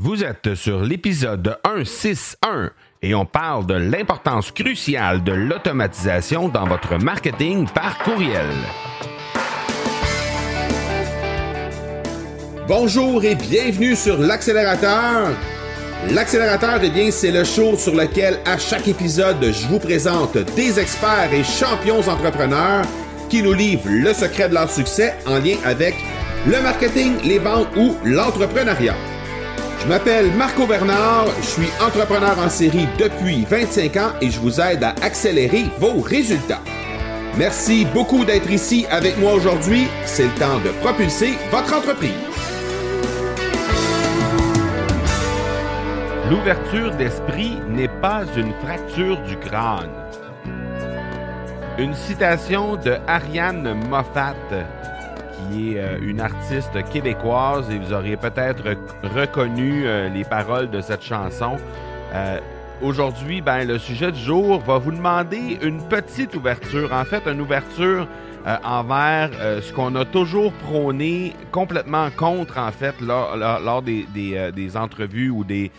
Vous êtes sur l'épisode 161 et on parle de l'importance cruciale de l'automatisation dans votre marketing par courriel. Bonjour et bienvenue sur l'accélérateur. L'accélérateur, eh bien, c'est le show sur lequel à chaque épisode, je vous présente des experts et champions entrepreneurs qui nous livrent le secret de leur succès en lien avec le marketing, les ventes ou l'entrepreneuriat. Je m'appelle Marco Bernard, je suis entrepreneur en série depuis 25 ans et je vous aide à accélérer vos résultats. Merci beaucoup d'être ici avec moi aujourd'hui. C'est le temps de propulser votre entreprise. L'ouverture d'esprit n'est pas une fracture du crâne. Une citation de Ariane Moffat qui est euh, une artiste québécoise et vous auriez peut-être reconnu euh, les paroles de cette chanson. Euh, aujourd'hui, ben, le sujet du jour va vous demander une petite ouverture, en fait une ouverture envers ce qu'on a toujours prôné complètement contre, en fait, lors, des, des, entrevues ou des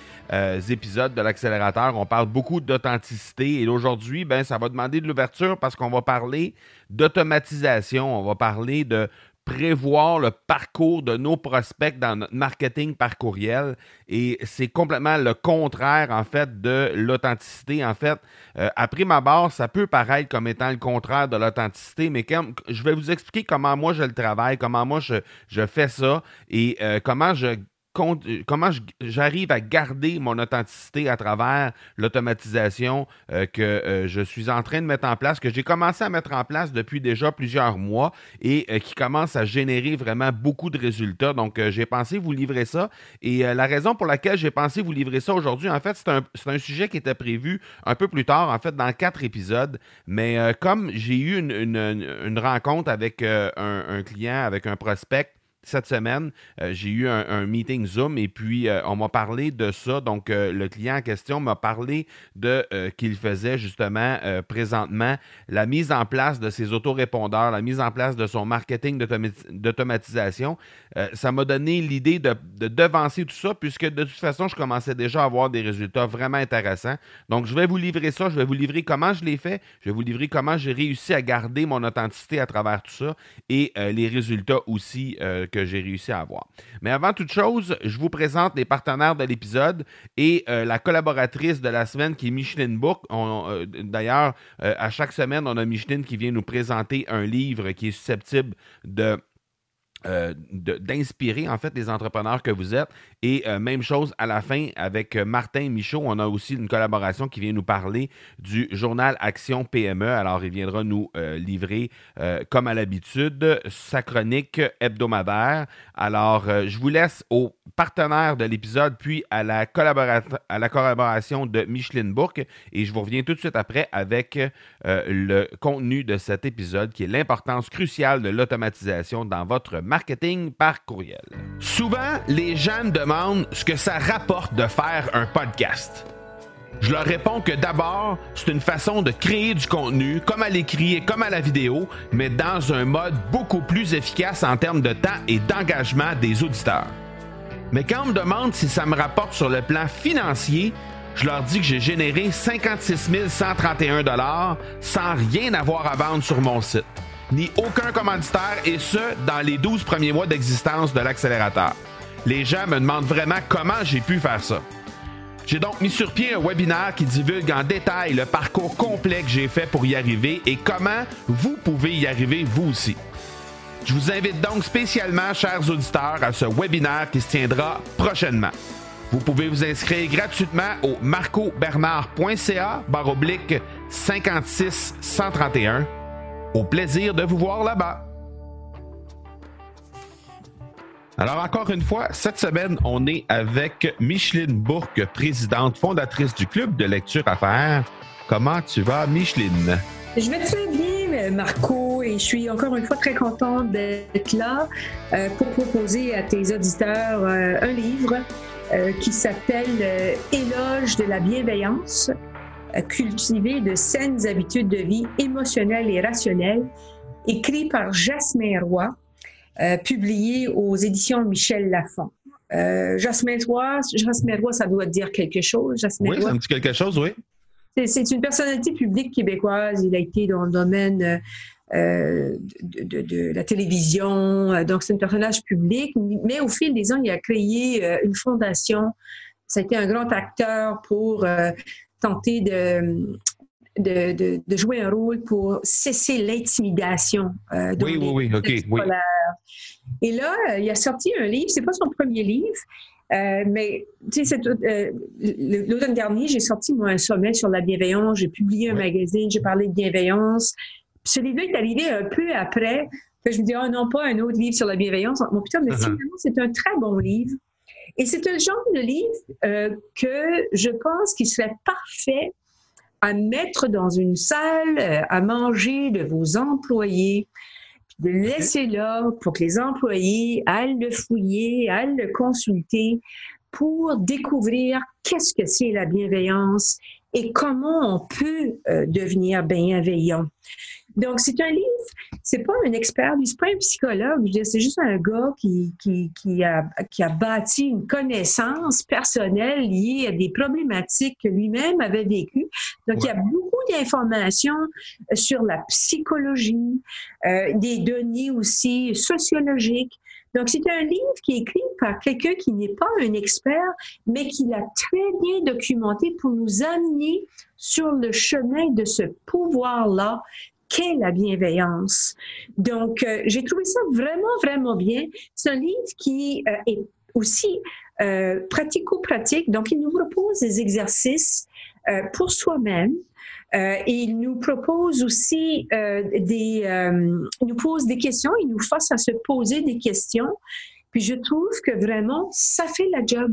épisodes de l'accélérateur. On parle beaucoup d'authenticité et aujourd'hui, ben, ça va demander de l'ouverture parce qu'on va parler d'automatisation, on va parler de prévoir le parcours de nos prospects dans notre marketing par courriel. Et c'est complètement le contraire, en fait, de l'authenticité. En fait, euh, après ma barre, ça peut paraître comme étant le contraire de l'authenticité, mais quand, je vais vous expliquer comment moi je le travaille, comment moi je, je fais ça et euh, comment je comment j'arrive à garder mon authenticité à travers l'automatisation euh, que euh, je suis en train de mettre en place, que j'ai commencé à mettre en place depuis déjà plusieurs mois et qui commence à générer vraiment beaucoup de résultats. Donc, j'ai pensé vous livrer ça. Et la raison pour laquelle j'ai pensé vous livrer ça aujourd'hui, en fait, c'est un, sujet qui était prévu un peu plus tard, en fait, dans quatre épisodes. Mais comme j'ai eu une, rencontre avec un client, avec un prospect, cette semaine, euh, j'ai eu un, meeting Zoom et puis euh, on m'a parlé de ça. Donc, euh, le client en question m'a parlé de qu'il faisait justement présentement la mise en place de ses autorépondeurs, la mise en place de son marketing d'automatisation. ça m'a donné l'idée de, de, devancer tout ça puisque de toute façon, je commençais déjà à avoir des résultats vraiment intéressants. Donc, je vais vous livrer ça. Je vais vous livrer comment je l'ai fait. Je vais vous livrer comment j'ai réussi à garder mon authenticité à travers tout ça et les résultats aussi que j'ai réussi à avoir. Mais avant toute chose, je vous présente les partenaires de l'épisode et euh, la collaboratrice de la semaine qui est Micheline Book. Euh, d'ailleurs, euh, à chaque semaine, on a Micheline qui vient nous présenter un livre qui est susceptible de euh, d'inspirer en fait les entrepreneurs que vous êtes. Et euh, même chose à la fin avec euh, Martin Michaud, on a aussi une collaboration qui vient nous parler du journal Action PME. Alors il viendra nous livrer, comme à l'habitude, sa chronique hebdomadaire. Alors je vous laisse au partenaire de l'épisode, puis à la, à la collaboration de Micheline Bourque. Et je vous reviens tout de suite après avec le contenu de cet épisode qui est l'importance cruciale de l'automatisation dans votre marketing par courriel. Souvent, les gens me demandent ce que ça rapporte de faire un podcast. Je leur réponds que d'abord, c'est une façon de créer du contenu, comme à l'écrit et comme à la vidéo, mais dans un mode beaucoup plus efficace en termes de temps et d'engagement des auditeurs. Mais quand on me demande si ça me rapporte sur le plan financier, je leur dis que j'ai généré 56 131 sans rien avoir à vendre sur mon site ni aucun commanditaire, et ce, dans les 12 premiers mois d'existence de l'accélérateur. Les gens me demandent vraiment comment j'ai pu faire ça. J'ai donc mis sur pied un webinaire qui divulgue en détail le parcours complet que j'ai fait pour y arriver et comment vous pouvez y arriver vous aussi. Je vous invite donc spécialement, chers auditeurs, à ce webinaire qui se tiendra prochainement. Vous pouvez vous inscrire gratuitement au marcobernard.ca baroblique 56 131 au plaisir de vous voir là-bas. Alors encore une fois, cette semaine, on est avec Micheline Bourque, présidente fondatrice du club de lecture à faire. Comment tu vas, Micheline? Je vais très bien, Marco, et je suis encore une fois très contente d'être là euh, pour proposer à tes auditeurs euh, un livre euh, qui s'appelle Éloge de la bienveillance cultiver de saines habitudes de vie émotionnelles et rationnelles, écrit par Jasmin Roy, euh, publié aux éditions Michel Lafon. Euh, Jasmin Roy, Jasmin Roy, ça doit dire quelque chose. Jasmin oui, ça me dit quelque chose, oui. C'est une personnalité publique québécoise. Il a été dans le domaine euh, de, la télévision. Donc, c'est un personnage public. Mais au fil des ans, il a créé euh, une fondation. Ça a été un grand acteur pour euh, tenter de, de, jouer un rôle pour cesser l'intimidation. oui, oui, oui, OK. Oui. Et là, il a sorti un livre. C'est pas son premier livre. mais tu sais, l'automne dernier, j'ai sorti moi un sommet sur la bienveillance. J'ai publié un magazine, j'ai parlé de bienveillance. Ce livre est arrivé un peu après. je me dis, oh non, pas un autre livre sur la bienveillance. Mon putain, mais uh-huh. c'est un très bon livre. Et c'est un genre de livre euh, que je pense qu'il serait parfait à mettre dans une salle euh, à manger de vos employés, de le laisser là pour que les employés aillent le fouiller, aillent le consulter pour découvrir qu'est-ce que c'est la bienveillance et comment on peut euh, devenir bienveillant. Donc, c'est un livre, c'est pas un expert, c'est pas un psychologue, c'est juste un gars qui, qui, qui, a, qui a bâti une connaissance personnelle liée à des problématiques que lui-même avait vécues. Donc, il y a beaucoup d'informations sur la psychologie, euh, des données aussi sociologiques. Donc, c'est un livre qui est écrit par quelqu'un qui n'est pas un expert, mais qui l'a très bien documenté pour nous amener sur le chemin de ce pouvoir-là qu'est la bienveillance. Donc, euh, j'ai trouvé ça vraiment, vraiment bien. C'est un livre qui euh, est aussi euh, pratico-pratique. Donc, il nous propose des exercices pour soi-même. et il nous propose aussi des, il nous pose des questions, il nous force à se poser des questions. Puis je trouve que vraiment, ça fait la job.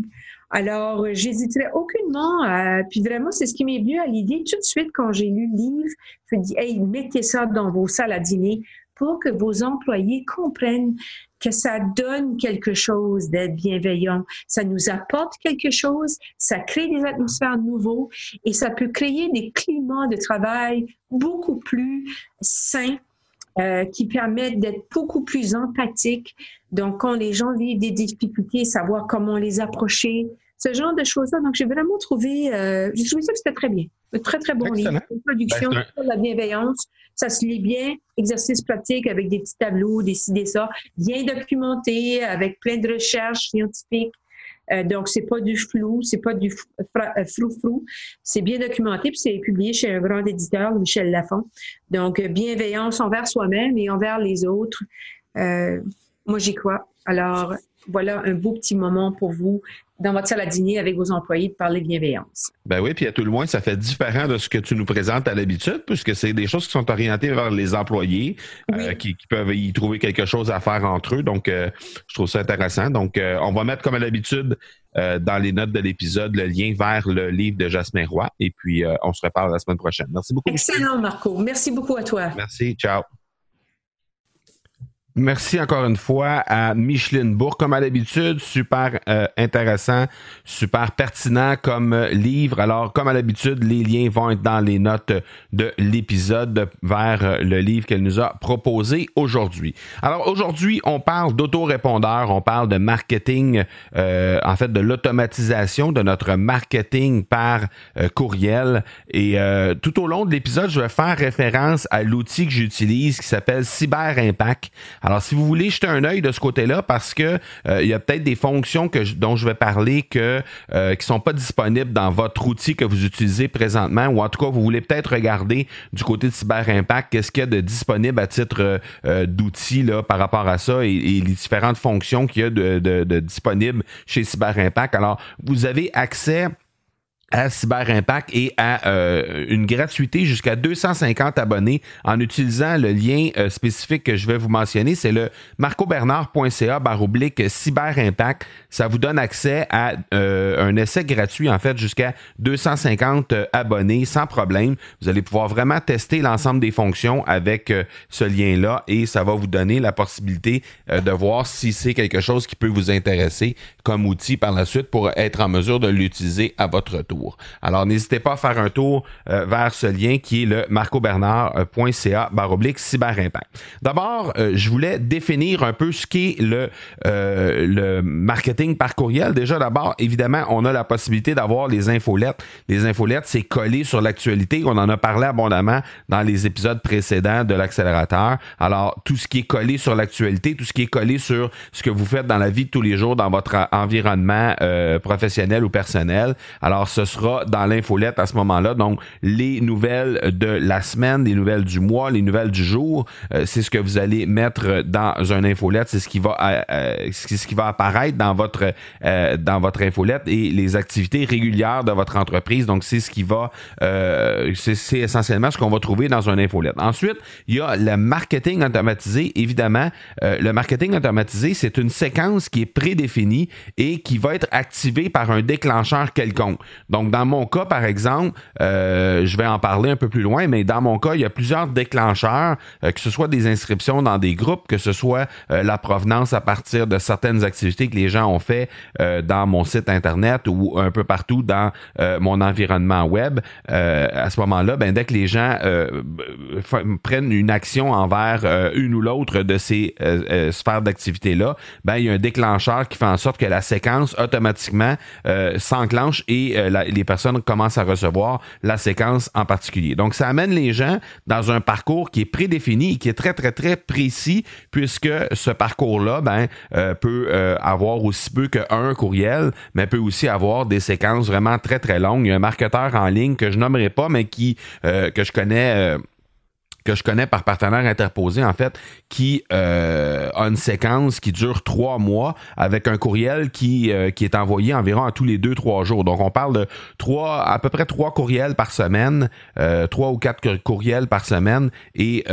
Alors, euh, j'hésiterai aucunement. À, puis vraiment, c'est ce qui m'est venu à l'idée tout de suite quand j'ai lu le livre. Je me dis, hey, mettez ça dans vos salles à dîner pour que vos employés comprennent que ça donne quelque chose d'être bienveillant. Ça nous apporte quelque chose, ça crée des atmosphères nouveaux et ça peut créer des climats de travail beaucoup plus sains euh, qui permettent d'être beaucoup plus empathiques. Donc, quand les gens vivent des difficultés, savoir comment les approcher, ce genre de choses-là. Donc, j'ai vraiment trouvé, euh, j'ai trouvé ça que c'était très bien. Un très, très bon livre. Une production ben, sur la bienveillance. Ça se lit bien. Exercice pratique avec des petits tableaux, des ci, des ça. Bien documenté, avec plein de recherches scientifiques. Euh, donc, c'est pas du flou, c'est pas du euh, frou-frou. C'est bien documenté, puis c'est publié chez un grand éditeur, Michel Lafont. Donc, bienveillance envers soi-même et envers les autres. Euh, moi, j'y crois. Alors, voilà un beau petit moment pour vous dans votre salle à dîner avec vos employés de parler bienveillance. Ben oui, puis à tout le moins, ça fait différent de ce que tu nous présentes à l'habitude, puisque c'est des choses qui sont orientées vers les employés, euh, qui, peuvent y trouver quelque chose à faire entre eux. Donc, euh, je trouve ça intéressant. Donc, euh, on va mettre comme à l'habitude dans les notes de l'épisode le lien vers le livre de Jasmin Roy. Et puis, on se reparle la semaine prochaine. Merci beaucoup. Excellent, Marco. Merci beaucoup à toi. Merci. Ciao. Merci encore une fois à Micheline Bourg. Comme à l'habitude, super euh, intéressant, super pertinent comme euh, livre. Alors, comme à l'habitude, les liens vont être dans les notes de l'épisode vers euh, le livre qu'elle nous a proposé aujourd'hui. Alors, aujourd'hui, on parle d'autorépondeur, on parle de marketing, en fait, de l'automatisation de notre marketing par courriel. Et tout au long de l'épisode, je vais faire référence à l'outil que j'utilise qui s'appelle Cyber Impact. Alors, si vous voulez jeter un œil de ce côté-là, parce que euh, il y a peut-être des fonctions que dont je vais parler euh, qui sont pas disponibles dans votre outil que vous utilisez présentement, ou en tout cas, vous voulez peut-être regarder du côté de Cyber Impact, qu'est-ce qu'il y a de disponible à titre euh, d'outil là par rapport à ça et, les différentes fonctions qu'il y a de, de disponibles chez Cyber Impact. Alors, vous avez accès à Cyber Impact et à euh, une gratuité jusqu'à 250 abonnés en utilisant le lien euh, spécifique que je vais vous mentionner, c'est le marcobernard.ca baroblique Cyber Impact. Ça vous donne accès à euh, un essai gratuit en fait jusqu'à 250 abonnés sans problème. Vous allez pouvoir vraiment tester l'ensemble des fonctions avec ce lien-là et ça va vous donner la possibilité de voir si c'est quelque chose qui peut vous intéresser comme outil par la suite pour être en mesure de l'utiliser à votre tour. Alors, n'hésitez pas à faire un tour vers ce lien qui est le marcobernard.ca baroblique cyberimpact. D'abord, je voulais définir un peu ce qu'est le, le marketing par courriel. Déjà, d'abord, évidemment, on a la possibilité d'avoir les infolettes. Les infolettes, c'est collé sur l'actualité. On en a parlé abondamment dans les épisodes précédents de l'accélérateur. Alors, tout ce qui est collé sur l'actualité, tout ce qui est collé sur ce que vous faites dans la vie de tous les jours, dans votre environnement euh, professionnel ou personnel. Alors, ce sera dans l'infolette à ce moment-là. Donc, les nouvelles de la semaine, les nouvelles du mois, les nouvelles du jour, euh, c'est ce que vous allez mettre dans un infolette. C'est ce qui va, euh, c'est ce qui va apparaître dans votre dans votre infolette et les activités régulières de votre entreprise. Donc, c'est ce qui va, c'est essentiellement ce qu'on va trouver dans un infolette. Ensuite, il y a le marketing automatisé. Évidemment, euh, le marketing automatisé, c'est une séquence qui est prédéfinie et qui va être activée par un déclencheur quelconque. Dans mon cas, par exemple, euh, je vais en parler un peu plus loin, mais dans mon cas, il y a plusieurs déclencheurs, euh, que ce soit des inscriptions dans des groupes, que ce soit la provenance à partir de certaines activités que les gens ont fait dans mon site internet ou un peu partout dans mon environnement web. à ce moment-là, ben, dès que les gens prennent une action envers euh, une ou l'autre de ces euh, euh, sphères d'activité-là, ben, il y a un déclencheur qui fait en sorte que la séquence automatiquement s'enclenche et les personnes commencent à recevoir la séquence en particulier. Donc, ça amène les gens dans un parcours qui est prédéfini et qui est très, très, très précis puisque ce parcours-là ben, peut avoir aussi peu qu'un courriel, mais peut aussi avoir des séquences vraiment très, très longues. Il y a un marketeur en ligne que je nommerai pas, mais qui que je connais que je connais par partenaire interposé, en fait, qui euh, a une séquence qui dure trois mois avec un courriel qui, euh, qui est envoyé environ à tous les deux, trois jours. Donc, on parle de trois, à peu près trois courriels par semaine, euh, trois ou quatre courriels par semaine, et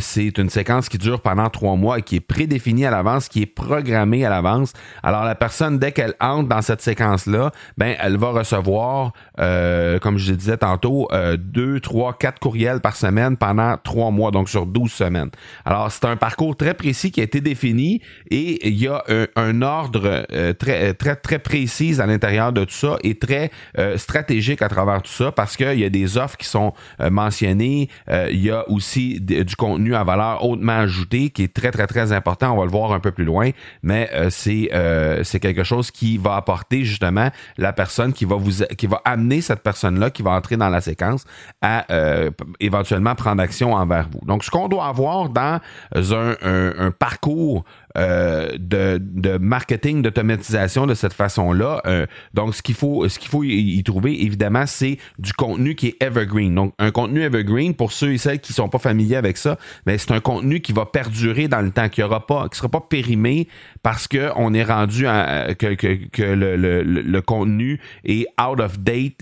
c'est une séquence qui dure pendant trois mois et qui est prédéfinie à l'avance, qui est programmée à l'avance. Alors, la personne, dès qu'elle entre dans cette séquence-là, ben, elle va recevoir, comme je disais tantôt, deux, trois, quatre courriels par semaine pendant trois mois, donc sur 12 semaines. Alors, c'est un parcours très précis qui a été défini et il y a un, ordre euh, très, très, très précis à l'intérieur de tout ça et très euh, stratégique à travers tout ça parce qu'il y a des offres qui sont euh, mentionnées. il y a aussi du contenu à valeur hautement ajoutée qui est très, très, très important. On va le voir un peu plus loin, mais c'est c'est quelque chose qui va apporter justement la personne qui va vous qui va amener cette personne-là qui va entrer dans la séquence à éventuellement prendre action envers vous. Donc, ce qu'on doit avoir dans un, un parcours euh, de, marketing, d'automatisation de cette façon-là. Euh, donc, ce qu'il faut, ce qu'il faut y, trouver, évidemment, c'est du contenu qui est evergreen. Donc, un contenu evergreen, pour ceux et celles qui sont pas familiers avec ça, mais c'est un contenu qui va perdurer dans le temps, qui qui sera pas périmé parce que on est rendu à, que, le, le, contenu est out of date,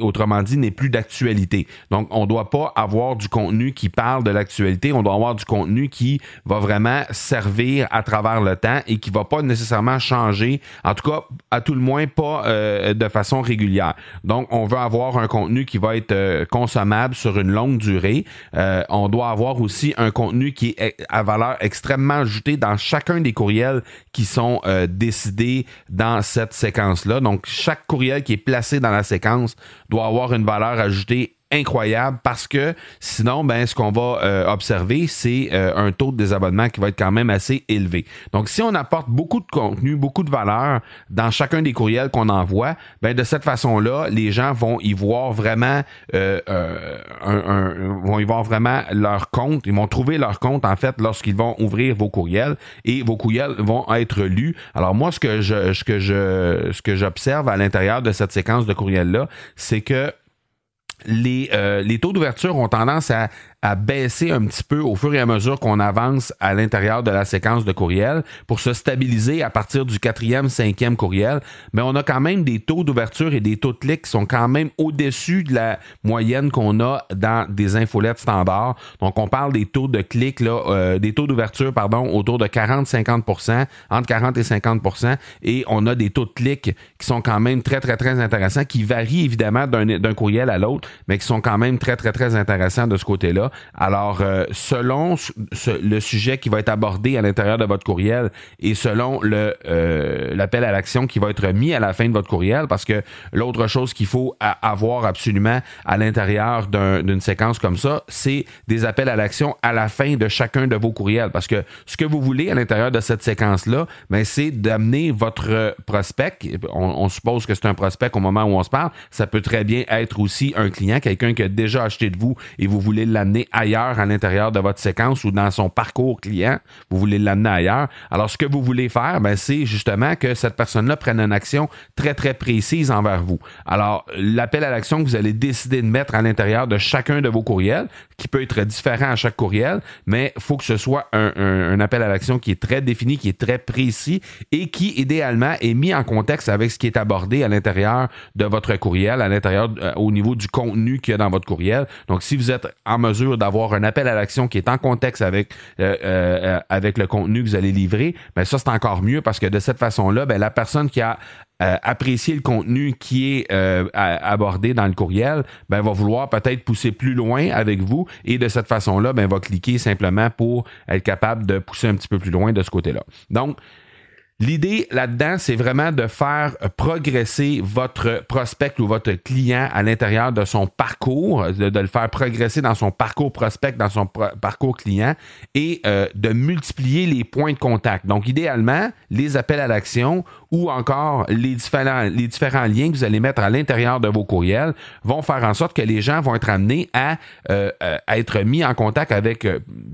autrement dit, n'est plus d'actualité. Donc, on doit pas avoir du contenu qui parle de l'actualité, on doit avoir du contenu qui va vraiment servir à travers le temps et qui va pas nécessairement changer, en tout cas, à tout le moins pas euh, de façon régulière. Donc, on veut avoir un contenu qui va être euh, consommable sur une longue durée. Euh, on doit avoir aussi un contenu qui est à valeur extrêmement ajoutée dans chacun des courriels qui sont décidés dans cette séquence-là. Donc, chaque courriel qui est placé dans la séquence doit avoir une valeur ajoutée incroyable parce que sinon, ben, ce qu'on va euh, observer, c'est euh, un taux de désabonnement qui va être quand même assez élevé. Donc, si on apporte beaucoup de contenu, beaucoup de valeur dans chacun des courriels qu'on envoie, ben, de cette façon-là, les gens vont y voir vraiment, euh, un, vont y voir vraiment leur compte. Ils vont trouver leur compte, en fait, lorsqu'ils vont ouvrir vos courriels et vos courriels vont être lus. Alors, moi, ce que je, ce que je, ce que j'observe à l'intérieur de cette séquence de courriels-là, c'est que les, euh, les taux d'ouverture ont tendance à, à baisser un petit peu au fur et à mesure qu'on avance à l'intérieur de la séquence de courriel pour se stabiliser à partir du quatrième, cinquième courriel. Mais on a quand même des taux d'ouverture et des taux de clics qui sont quand même au-dessus de la moyenne qu'on a dans des infolettes standards. Donc, on parle des taux de clics, là, euh, des taux d'ouverture, pardon, autour de 40-50% entre 40 et 50% et on a des taux de clics qui sont quand même très, très, très intéressants, qui varient évidemment d'un courriel à l'autre, mais qui sont quand même très, très, très intéressants de ce côté-là. Alors, selon le sujet qui va être abordé à l'intérieur de votre courriel et selon le l'appel à l'action qui va être mis à la fin de votre courriel, parce que l'autre chose qu'il faut avoir absolument à l'intérieur d'une séquence comme ça, c'est des appels à l'action à la fin de chacun de vos courriels. Parce que ce que vous voulez à l'intérieur de cette séquence-là, ben, c'est d'amener votre prospect. On, suppose que c'est un prospect au moment où on se parle. Ça peut très bien être aussi un client, quelqu'un qui a déjà acheté de vous et vous voulez l'amener ailleurs à l'intérieur de votre séquence ou dans son parcours client. Vous voulez l'amener ailleurs. Alors, ce que vous voulez faire, ben, c'est justement que cette personne-là prenne une action très, très précise envers vous. Alors, l'appel à l'action que vous allez décider de mettre à l'intérieur de chacun de vos courriels, qui peut être différent à chaque courriel, mais il faut que ce soit un, appel à l'action qui est très défini, qui est très précis et qui, idéalement, est mis en contexte avec ce qui est abordé à l'intérieur de votre courriel, à l'intérieur, euh, au niveau du contenu qu'il y a dans votre courriel. Donc, si vous êtes en mesure d'avoir un appel à l'action qui est en contexte avec, euh, euh, avec le contenu que vous allez livrer, ben ça, c'est encore mieux parce que de cette façon-là, ben, la personne qui a euh, apprécier le contenu qui est euh, abordé dans le courriel, ben va vouloir peut-être pousser plus loin avec vous et de cette façon-là, ben va cliquer simplement pour être capable de pousser un petit peu plus loin de ce côté-là. Donc, L'idée là-dedans, c'est vraiment de faire progresser votre prospect ou votre client à l'intérieur de son parcours, de, le faire progresser dans son parcours prospect, dans son parcours client et euh, de multiplier les points de contact. Donc, idéalement, les appels à l'action ou encore les différents, les différents liens que vous allez mettre à l'intérieur de vos courriels vont faire en sorte que les gens vont être amenés à, euh, euh, être mis en contact avec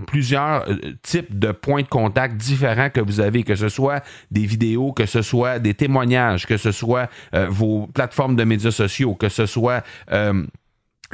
plusieurs types de points de contact différents que vous avez, que ce soit des vidéos, que ce soit des témoignages, que ce soit euh, vos plateformes de médias sociaux, que ce soit euh,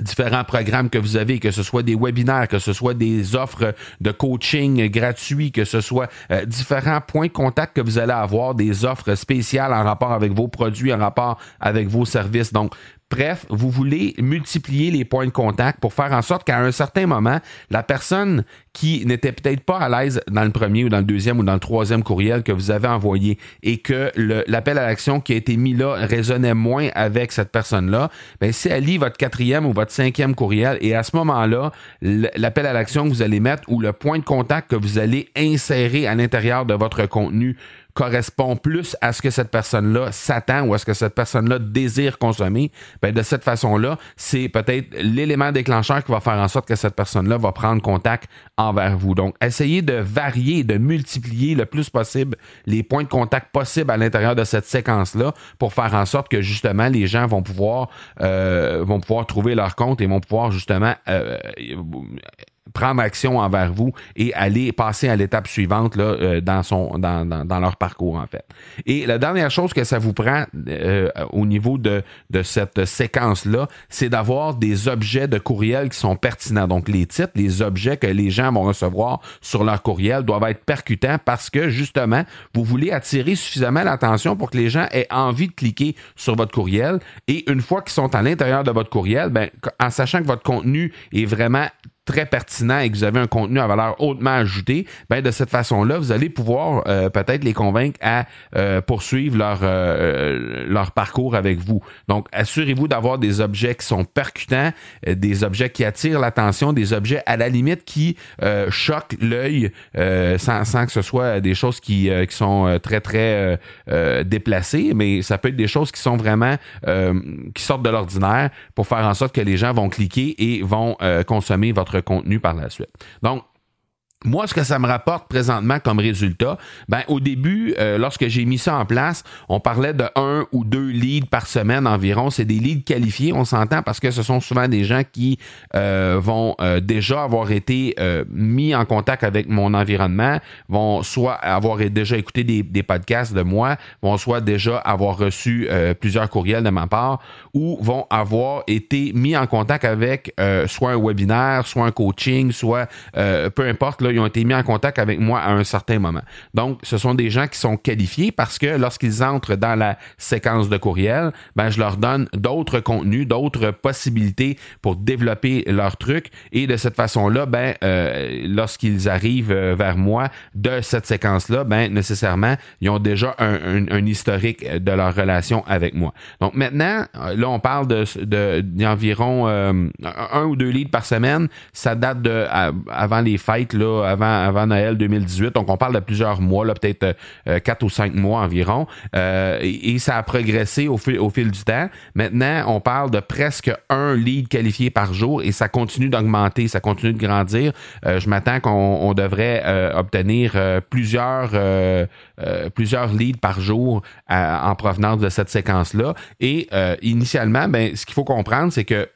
différents programmes que vous avez, que ce soit des webinaires, que ce soit des offres de coaching gratuits, que ce soit euh, différents points de contact que vous allez avoir, des offres spéciales en rapport avec vos produits, en rapport avec vos services. Donc, Bref, vous voulez multiplier les points de contact pour faire en sorte qu'à un certain moment, la personne qui n'était peut-être pas à l'aise dans le premier ou dans le deuxième ou dans le troisième courriel que vous avez envoyé et que l'appel à l'action qui a été mis là résonnait moins avec cette personne-là, ben si elle lit votre quatrième ou votre cinquième courriel et à ce moment-là, l'appel à l'action que vous allez mettre ou le point de contact que vous allez insérer à l'intérieur de votre contenu correspond plus à ce que cette personne-là s'attend ou à ce que cette personne-là désire consommer, ben de cette façon-là, c'est peut-être l'élément déclencheur qui va faire en sorte que cette personne-là va prendre contact envers vous. Donc, essayez de varier, de multiplier le plus possible les points de contact possibles à l'intérieur de cette séquence-là pour faire en sorte que justement les gens vont pouvoir euh, vont pouvoir trouver leur compte et vont pouvoir justement euh, prendre action envers vous et aller passer à l'étape suivante là, euh, dans, son, dans, dans, leur parcours, en fait. Et la dernière chose que ça vous prend euh, au niveau de, de cette séquence-là, c'est d'avoir des objets de courriel qui sont pertinents. Donc, les titres, les objets que les gens vont recevoir sur leur courriel doivent être percutants parce que, justement, vous voulez attirer suffisamment l'attention pour que les gens aient envie de cliquer sur votre courriel. Et une fois qu'ils sont à l'intérieur de votre courriel, ben, en sachant que votre contenu est vraiment très pertinent et que vous avez un contenu à valeur hautement ajoutée, ben de cette façon-là, vous allez pouvoir euh, peut-être les convaincre à euh, poursuivre leur euh, leur parcours avec vous. Donc, assurez-vous d'avoir des objets qui sont percutants, des objets qui attirent l'attention, des objets à la limite qui choquent l'œil sans, sans que ce soit des choses qui, qui sont très très déplacées, mais ça peut être des choses qui sont vraiment qui sortent de l'ordinaire pour faire en sorte que les gens vont cliquer et vont consommer votre contenu par la suite. Donc, moi, ce que ça me rapporte présentement comme résultat, ben au début, euh, lorsque j'ai mis ça en place, on parlait de un ou deux leads par semaine environ. C'est des leads qualifiés, on s'entend, parce que ce sont souvent des gens qui euh, vont euh, déjà avoir été mis en contact avec mon environnement, vont soit avoir déjà écouté des, podcasts de moi, vont soit déjà avoir reçu plusieurs courriels de ma part, ou vont avoir été mis en contact avec soit un webinaire, soit un coaching, soit peu importe ils ont été mis en contact avec moi à un certain moment. Donc, ce sont des gens qui sont qualifiés parce que lorsqu'ils entrent dans la séquence de courriel, ben, je leur donne d'autres contenus, d'autres possibilités pour développer leur truc. Et de cette façon-là, ben, euh, lorsqu'ils arrivent euh, vers moi de cette séquence-là, ben, nécessairement, ils ont déjà un, historique de leur relation avec moi. Donc maintenant, euh, là, on parle de, d'environ un ou deux leads par semaine. Ça date de avant les fêtes, là, avant, avant Noël 2018. Donc on parle de plusieurs mois, peut-être quatre ou cinq mois environ. et, ça a progressé au fil, du temps. Maintenant, on parle de presque un lead qualifié par jour et ça continue d'augmenter, ça continue de grandir. Euh, je m'attends qu'on devrait euh, obtenir euh, plusieurs, plusieurs leads par jour en provenance de cette séquence-là. Et initialement, ben, ce qu'il faut comprendre, c'est que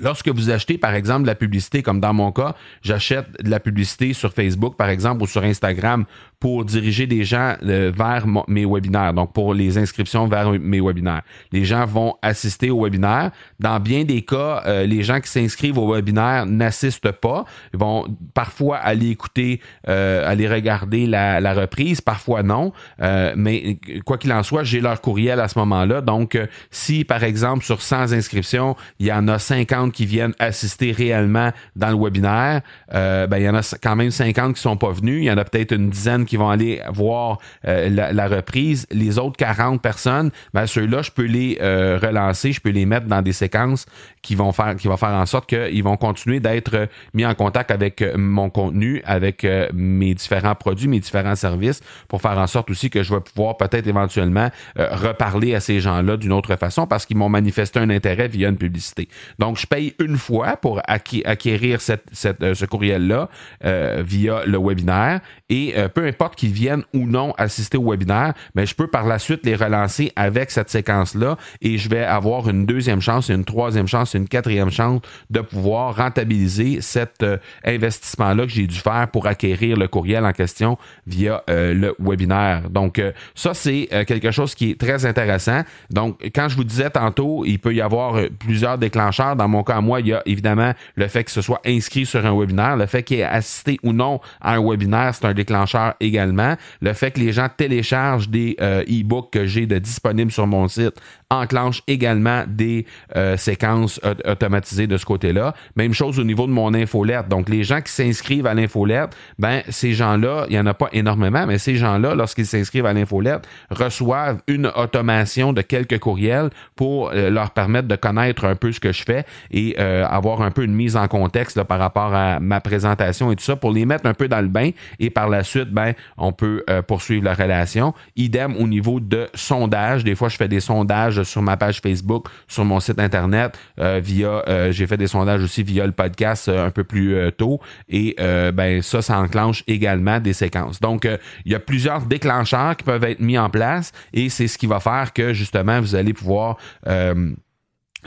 Lorsque vous achetez, par exemple, de la publicité, comme dans mon cas, j'achète de la publicité sur Facebook, par exemple, ou sur Instagram pour diriger des gens euh, vers mes webinaires, donc pour les inscriptions vers mes webinaires. Les gens vont assister au webinaire. Dans bien des cas, euh, les gens qui s'inscrivent au webinaire n'assistent pas. Ils vont parfois aller écouter, euh, aller regarder la, la, reprise, parfois non. mais quoi qu'il en soit, j'ai leur courriel à ce moment-là. Donc, si par exemple sur 100 inscriptions, il y en a 50 qui viennent assister réellement dans le webinaire, ben, il y en a quand même 50 qui sont pas venus. Il y en a peut-être une dizaine qui vont aller voir euh, la, reprise. Les autres 40 personnes, ben, ceux-là, je peux les euh, relancer, je peux les mettre dans des séquences qui vont faire, qui faire en sorte qu'ils vont continuer d'être mis en contact avec euh, mon contenu, avec mes différents produits, mes différents services, pour faire en sorte aussi que je vais pouvoir peut-être éventuellement reparler à ces gens-là d'une autre façon parce qu'ils m'ont manifesté un intérêt via une publicité. Donc, je paye une fois pour acquérir ce courriel-là via le webinaire et peu importe qu'ils viennent ou non assister au webinaire, mais je peux par la suite les relancer avec cette séquence-là et je vais avoir une deuxième chance, une troisième chance, une quatrième chance de pouvoir rentabiliser cet euh, investissement-là que j'ai dû faire pour acquérir le courriel en question via euh, le webinaire. Donc, euh, ça, c'est quelque chose qui est très intéressant. Donc, quand je vous disais tantôt, il peut y avoir plusieurs déclencheurs. Dans mon cas, moi, il y a évidemment le fait que ce soit inscrit sur un webinaire, le fait qu'il ait assisté ou non à un webinaire, c'est un déclencheur également. Le fait que les gens téléchargent des euh, e-books que j'ai de disponibles sur mon site enclenche également des euh, séquences automatisées de ce côté-là. Même chose au niveau de mon infolette. Donc, les gens qui s'inscrivent à l'infolette, ben, ces gens-là, il n'y en a pas énormément, mais ces gens-là, lorsqu'ils s'inscrivent à l'infolette, reçoivent une automation de quelques courriels pour euh, leur permettre de connaître un peu ce que je fais et avoir un peu une mise en contexte par rapport à ma présentation et tout ça pour les mettre un peu dans le bain et par la suite, ben, on peut euh, poursuivre la relation. Idem au niveau de sondage. Des fois, je fais des sondages sur ma page Facebook, sur mon site internet, euh, via, euh, j'ai fait des sondages aussi via le podcast un peu plus tôt. Et ben ça, ça enclenche également des séquences. Donc, il y a plusieurs déclencheurs qui peuvent être mis en place et c'est ce qui va faire que justement, vous allez pouvoir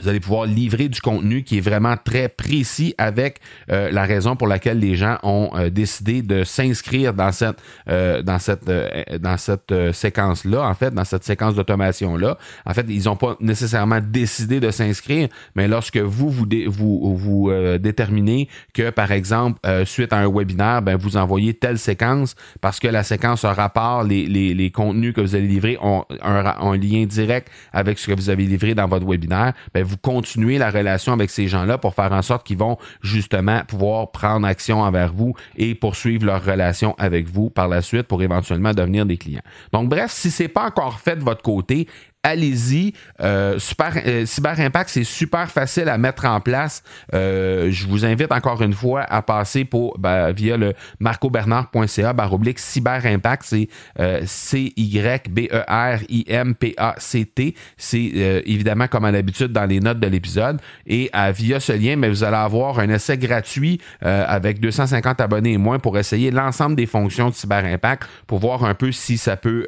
vous allez pouvoir livrer du contenu qui est vraiment très précis avec euh, la raison pour laquelle les gens ont euh, décidé de s'inscrire dans cette euh, dans cette dans cette séquence là en fait dans cette séquence d'automation là en fait ils n'ont pas nécessairement décidé de s'inscrire mais lorsque vous vous vous, vous déterminez que par exemple suite à un webinaire ben vous envoyez telle séquence parce que la séquence a rapport les, les, les contenus que vous allez livrer ont un, un, lien direct avec ce que vous avez livré dans votre webinaire ben vous continuez la relation avec ces gens-là pour faire en sorte qu'ils vont justement pouvoir prendre action envers vous et poursuivre leur relation avec vous par la suite pour éventuellement devenir des clients. Donc bref, si c'est pas encore fait de votre côté, allez-y. Euh, super, euh, Cyber Impact, c'est super facile à mettre en place. Euh, je vous invite encore une fois à passer pour ben, via le marcobernard.ca baroblique Cyber Impact. C'est C-Y-B-E-R-I-M-P-A-C-T. C'est évidemment comme à l'habitude dans les notes de l'épisode. Et via ce lien, mais vous allez avoir un essai gratuit avec 250 abonnés et moins pour essayer l'ensemble des fonctions de Cyber Impact pour voir un peu si ça peut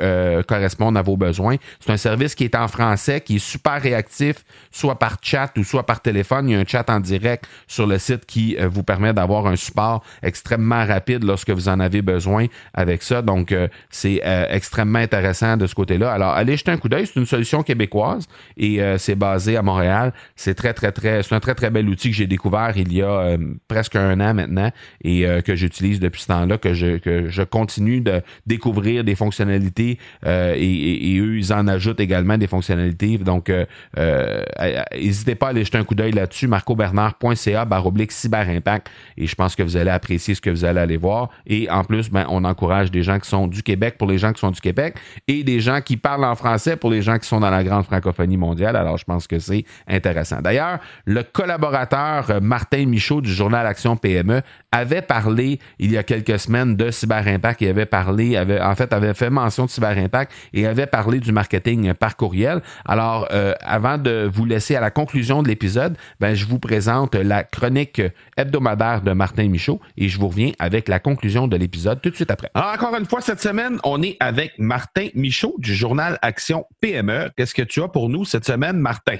correspondre à vos besoins. C'est un service qui est en français, qui est super réactif, soit par chat ou soit par téléphone. Il y a un chat en direct sur le site qui euh, vous permet d'avoir un support extrêmement rapide lorsque vous en avez besoin avec ça. Donc, euh, c'est extrêmement intéressant de ce côté-là. Alors, allez jeter un coup d'œil. C'est une solution québécoise et c'est basé à Montréal. C'est très, très, très, c'est un très, très bel outil que j'ai découvert il y a presque un an maintenant et que j'utilise depuis ce temps-là, que je, que je continue de découvrir des fonctionnalités et, eux, ils en ajoutent également des fonctionnalités. Donc, n'hésitez pas à aller jeter un coup d'œil là-dessus, marcobernard.ca baroblique cyberimpact et je pense que vous allez apprécier ce que vous allez aller voir. Et en plus, ben, on encourage des gens qui sont du Québec pour les gens qui sont du Québec et des gens qui parlent en français pour les gens qui sont dans la grande francophonie mondiale. Alors, je pense que c'est intéressant. D'ailleurs, le collaborateur euh, Martin Michaud du journal Action PME avait parlé il y a quelques semaines de Cyberimpact. Il avait parlé, avait, en fait, avait fait mention de Cyberimpact et avait parlé du marketing par courriel. Alors, euh, avant de vous laisser à la conclusion de l'épisode, ben, je vous présente la chronique hebdomadaire de Martin Michaud et je vous reviens avec la conclusion de l'épisode tout de suite après. encore une fois, cette semaine, on est avec Martin Michaud du journal Action PME. Qu'est-ce que tu as pour nous cette semaine, Martin?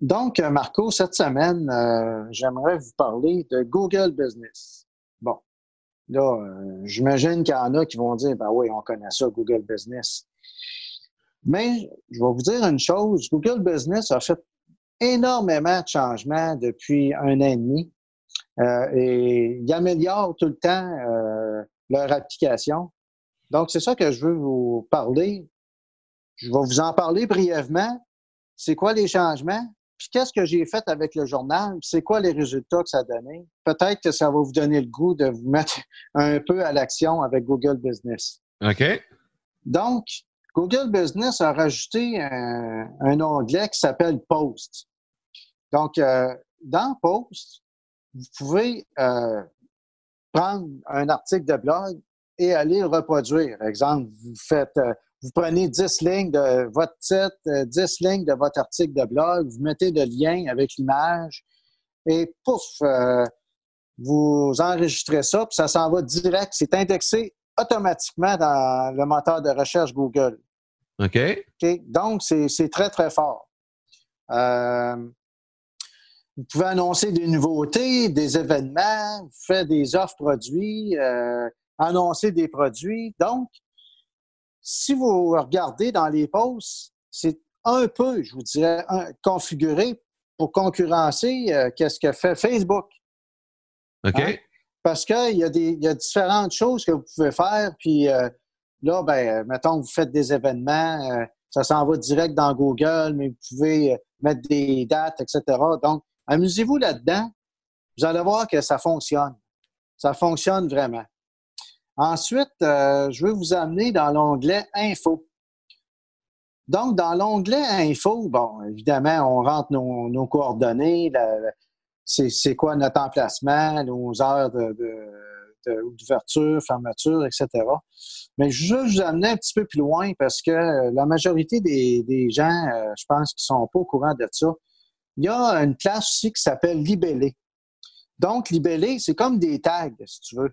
Donc, Marco, cette semaine, euh, j'aimerais vous parler de Google Business. Bon, là, euh, j'imagine qu'il y en a qui vont dire, ben oui, on connaît ça, Google Business. Mais je vais vous dire une chose, Google Business a fait énormément de changements depuis un an et demi euh, et ils améliorent tout le temps euh, leur application. Donc, c'est ça que je veux vous parler. Je vais vous en parler brièvement. C'est quoi les changements? Puis qu'est-ce que j'ai fait avec le journal? C'est quoi les résultats que ça a donné? Peut-être que ça va vous donner le goût de vous mettre un peu à l'action avec Google Business. OK. Donc, Google Business a rajouté un, onglet qui s'appelle Post. Donc, euh, dans Post, vous pouvez euh, prendre un article de blog et aller le reproduire. Exemple, vous faites, euh, vous prenez 10 lignes de votre titre, 10 lignes de votre article de blog, vous mettez le lien avec l'image et pouf, vous enregistrez ça, puis ça s'en va direct. C'est indexé automatiquement dans le moteur de recherche Google. OK. Donc, c'est très, très fort. Euh, vous pouvez annoncer des nouveautés, des événements, faire des offres produits, euh, annoncer des produits. Donc, si vous regardez dans les posts, c'est un peu, je vous dirais, configuré pour concurrencer euh, qu'est-ce que fait Facebook. OK. Hein? Parce qu'il y, a différentes choses que vous pouvez faire, puis Là, ben, mettons que vous faites des événements, euh, ça s'en va direct dans Google, mais vous pouvez euh, mettre des dates, etc. Donc, amusez-vous là-dedans. Vous allez voir que ça fonctionne. Ça fonctionne vraiment. Ensuite, euh, je veux vous amener dans l'onglet Info. Donc, dans l'onglet Info, bon, évidemment, on rentre nos, coordonnées, c'est quoi notre emplacement, nos heures de d'ouverture, fermeture, etc. Mais je veux vous amener un petit peu plus loin parce que euh, la majorité des, gens, euh, je pense, qui sont pas au courant de ça, il y a une place aussi qui s'appelle libellé. Donc, libellé, c'est comme des tags, si tu veux.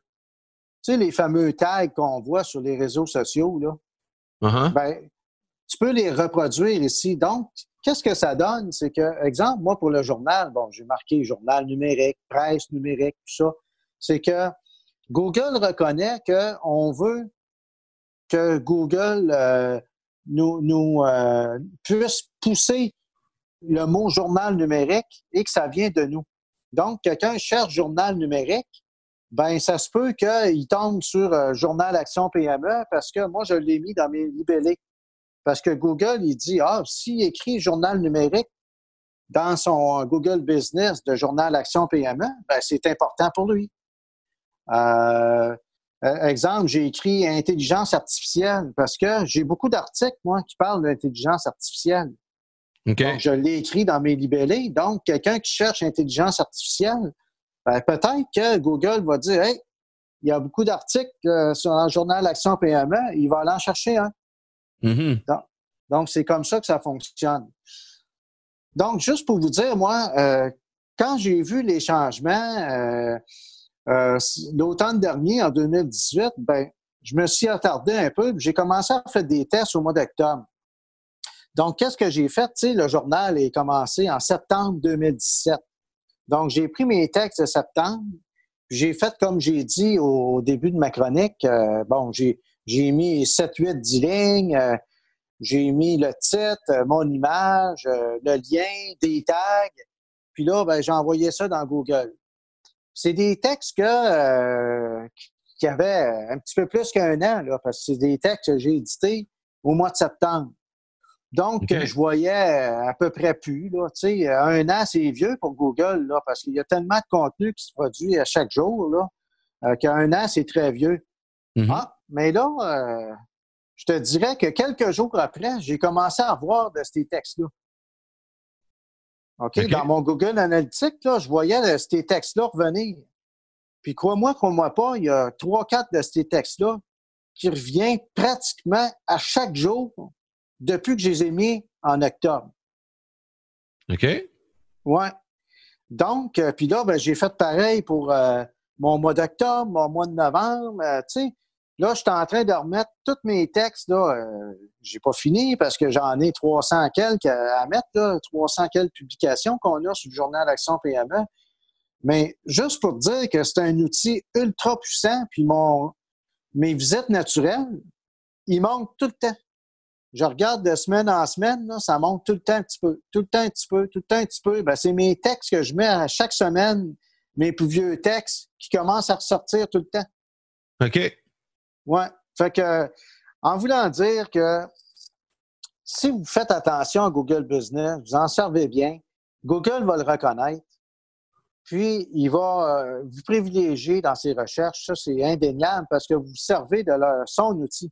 Tu sais, les fameux tags qu'on voit sur les réseaux sociaux, là. Uh-huh. Ben, tu peux les reproduire ici. Donc, qu'est-ce que ça donne? C'est que, exemple, moi, pour le journal, bon, j'ai marqué journal numérique, presse numérique, tout ça. C'est que Google reconnaît qu'on veut que Google euh, nous, euh, puisse pousser le mot journal numérique et que ça vient de nous. Donc, quelqu'un cherche journal numérique, ben ça se peut qu'il tombe sur euh, Journal Action PME parce que moi, je l'ai mis dans mes libellés. Parce que Google, il dit, ah, s'il écrit journal numérique dans son Google Business de Journal Action PME, ben, c'est important pour lui. Euh, euh, exemple, j'ai écrit intelligence artificielle parce que j'ai beaucoup d'articles, moi, qui parlent d'intelligence artificielle. je l'ai écrit dans mes libellés. Donc, quelqu'un qui cherche intelligence artificielle, ben, peut-être que Google va dire Hey, il y a beaucoup d'articles euh, sur un journal Action PME, il va aller en chercher un. Mm-hmm. Donc, c'est comme ça que ça fonctionne. Donc, juste pour vous dire, moi, quand j'ai vu les changements, euh, l'automne dernier, en 2018, ben, je me suis attardé un peu. J'ai commencé à faire des tests au mois d'octobre. Donc, qu'est-ce que j'ai fait? Tu sais, le journal est commencé en septembre 2017. Donc, j'ai pris mes textes de septembre, j'ai fait comme j'ai dit au début de ma chronique. Euh, bon, j'ai, j'ai mis 7, 8, 10 lignes. Euh, j'ai mis le titre, euh, mon image, le lien, des tags. Puis là, ben, j'ai envoyé ça dans Google. C'est des textes que, qui avaient un petit peu plus qu'un an, là, parce que c'est des textes que j'ai édités au mois de septembre. Donc, je voyais à peu près plus. Là, un an, c'est vieux pour Google, là, parce qu'il y a tellement de contenu qui se produit à chaque jour là, euh, qu'un an, c'est très vieux. Mm-hmm. ah, mais là, euh, je te dirais que quelques jours après, j'ai commencé à voir de ces textes-là. OK? Dans mon Google Analytics, là, je voyais ces textes-là revenir. Puis crois-moi, crois-moi pas, il y a trois, quatre de ces textes-là qui reviennent pratiquement à chaque jour depuis que je les ai mis en octobre. OK. Ouais. Donc, euh, puis là, ben, j'ai fait pareil pour euh, mon mois d'octobre, mon mois de novembre. Euh, tu sais, là, je suis en train de remettre tous mes textes. Là, j'ai pas fini parce que j'en ai 300 quelques à, mettre, là, 300 quelques publications qu'on a sur le journal Action PME. Mais juste pour dire que c'est un outil ultra puissant, puis mon, mes visites naturelles, ils manquent tout le temps je regarde de semaine en semaine, ça monte tout le temps un petit peu, tout le temps un petit peu, tout le temps un petit peu. Ben, c'est mes textes que je mets à chaque semaine, mes plus vieux textes qui commencent à ressortir tout le temps. OK. Ouais. Fait que, en voulant dire que si vous faites attention à Google Business, vous en servez bien, Google va le reconnaître. Puis, il va euh, vous privilégier dans ses recherches. Ça, c'est indéniable parce que vous servez de son outil.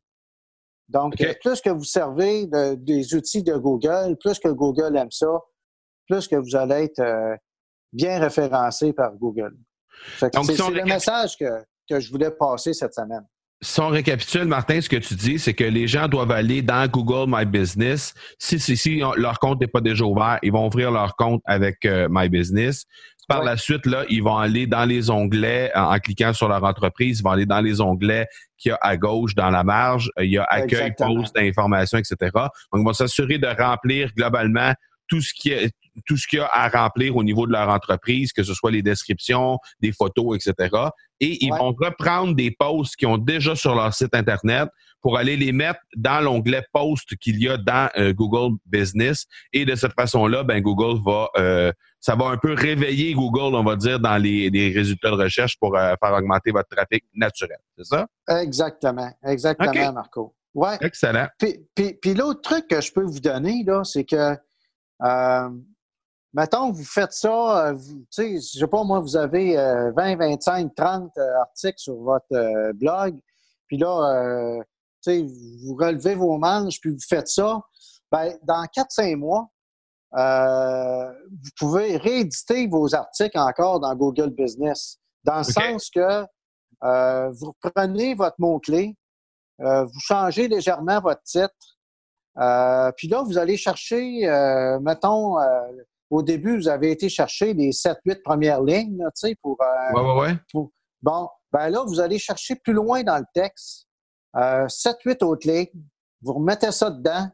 Donc, plus que vous servez des outils de Google, plus que Google aime ça, plus que vous allez être euh, bien référencé par Google. C'est le message que, je voulais passer cette semaine. Si on récapitule, Martin, ce que tu dis, c'est que les gens doivent aller dans Google My Business. Si, si, leur compte n'est pas déjà ouvert, ils vont ouvrir leur compte avec euh, My Business. Par la suite, là, ils vont aller dans les onglets, en, cliquant sur leur entreprise, ils vont aller dans les onglets qu'il y a à gauche dans la marge. Il y a accueil, poste, information, etc. Donc, ils vont s'assurer de remplir globalement tout ce qui est tout ce qu'il y a à remplir au niveau de leur entreprise, que ce soit les descriptions, des photos, etc. Et ils vont reprendre des posts qu'ils ont déjà sur leur site Internet pour aller les mettre dans l'onglet post qu'il y a dans euh, Google Business. Et de cette façon-là, ben, Google va, euh, ça va un peu réveiller Google, on va dire, dans les, résultats de recherche pour euh, faire augmenter votre trafic naturel. C'est ça? Exactement. Exactement, Marco. Ouais. Excellent. Puis, l'autre truc que je peux vous donner, là, c'est que, euh, mettons, vous faites ça, tu sais, je sais pas, moi, vous avez 20, 25, 30 articles sur votre blog, puis là, vous relevez vos manches, puis vous faites ça, ben, dans 4-5 mois, euh, vous pouvez rééditer vos articles encore dans Google Business. Dans le sens que euh, vous prenez votre mot-clé, euh, vous changez légèrement votre titre, puis là, vous allez chercher, mettons, au début, vous avez été chercher les 7-8 premières lignes, tu sais, pour, ouais, pour, Bon, ben là, vous allez chercher plus loin dans le texte. 7-8 euh, autres lignes. Vous remettez ça dedans.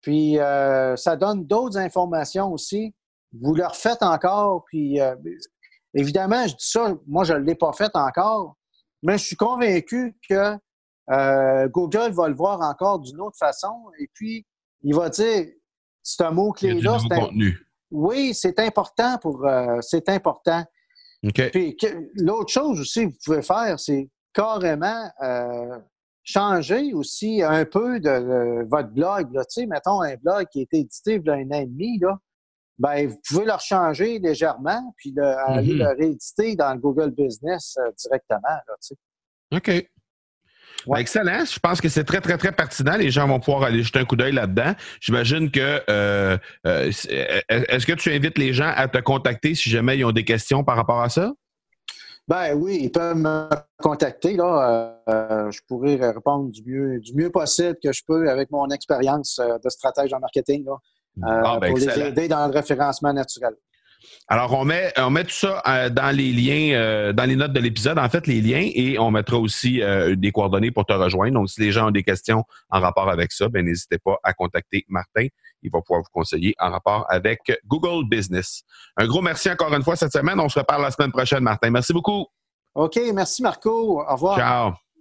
Puis euh, ça donne d'autres informations aussi. Vous le refaites encore. Puis euh, évidemment, je dis ça, moi, je ne l'ai pas fait encore, mais je suis convaincu que Google va le voir encore d'une autre façon. Et puis, il va dire c'est un mot-clé-là. Oui, c'est important pour. c'est important. Puis l'autre chose aussi que vous pouvez faire, c'est carrément changer aussi un peu de, votre blog. Là. Tu sais, mettons un blog qui a été édité il y a un an et demi, là, ben, vous pouvez le changer légèrement, puis aller mm-hmm. le rééditer dans le Google Business euh, directement. Là, tu sais. OK. Excellent. Je pense que c'est très, très, très pertinent. Les gens vont pouvoir aller jeter un coup d'œil là-dedans. J'imagine que euh, euh, est-ce que tu invites les gens à te contacter si jamais ils ont des questions par rapport à ça? Ben oui, ils peuvent me contacter. Là. Euh, je pourrais répondre du mieux, du mieux possible que je peux avec mon expérience euh, de stratège en marketing là, euh, ben, pour les aider dans le référencement naturel. Alors, on met, on met tout ça euh, dans les liens, euh, dans les notes de l'épisode, en fait, les liens, et on mettra aussi euh, des coordonnées pour te rejoindre. Donc, si les gens ont des questions en rapport avec ça, ben n'hésitez pas à contacter Martin. Il va pouvoir vous conseiller en rapport avec Google Business. Un gros merci encore une fois cette semaine. On se reparle la semaine prochaine, Martin. Merci beaucoup. OK, merci Marco. Au revoir. Ciao.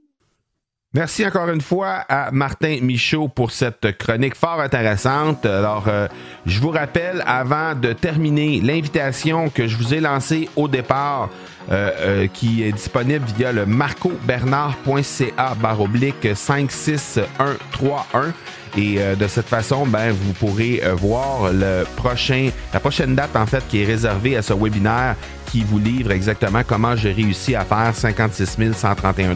Merci encore une fois à Martin Michaud pour cette chronique fort intéressante. Alors, euh, je vous rappelle, avant de terminer, l'invitation que je vous ai lancée au départ, euh, euh, qui est disponible via le marcobernard.ca baroblique 56131. Et de cette façon, ben, vous pourrez voir le prochain, la prochaine date, en fait, qui est réservée à ce webinaire qui vous livre exactement comment j'ai réussi à faire 56 131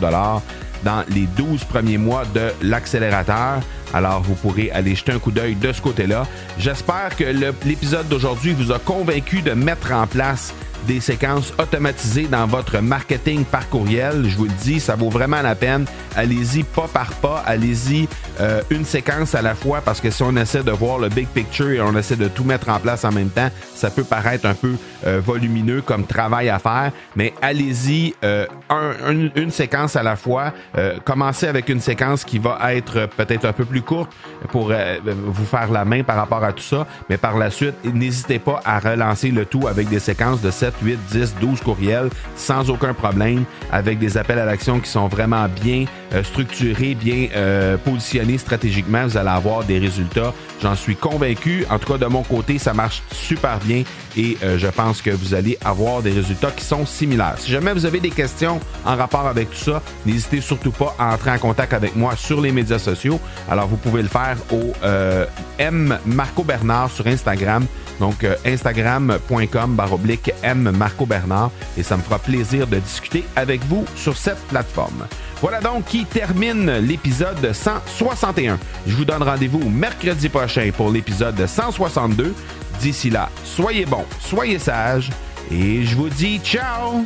dans les 12 premiers mois de l'accélérateur. Alors, vous pourrez aller jeter un coup d'œil de ce côté-là. J'espère que l'épisode d'aujourd'hui vous a convaincu de mettre en place des séquences automatisées dans votre marketing par courriel. Je vous le dis, ça vaut vraiment la peine. Allez-y pas par pas, allez-y euh, une séquence à la fois parce que si on essaie de voir le big picture et on essaie de tout mettre en place en même temps, ça peut paraître un peu euh, volumineux comme travail à faire. Mais allez-y euh, une, séquence à la fois. commencez avec une séquence qui va être peut-être un peu plus courte pour vous faire la main par rapport à tout ça. Mais par la suite, n'hésitez pas à relancer le tout avec des séquences de 7 8, 10, 12 courriels sans aucun problème, avec des appels à l'action qui sont vraiment bien euh, structurés, bien euh, positionnés stratégiquement. Vous allez avoir des résultats. J'en suis convaincu. En tout cas, de mon côté, ça marche super bien et euh, je pense que vous allez avoir des résultats qui sont similaires. Si jamais vous avez des questions en rapport avec tout ça, n'hésitez surtout pas à entrer en contact avec moi sur les médias sociaux. Alors, vous pouvez le faire au M Marco Bernard sur Instagram donc, instagram.com Marco Bernard et ça me fera plaisir de discuter avec vous sur cette plateforme. Voilà donc qui termine l'épisode 161. Je vous donne rendez-vous mercredi prochain pour l'épisode 162. D'ici là, soyez bons, soyez sages et je vous dis ciao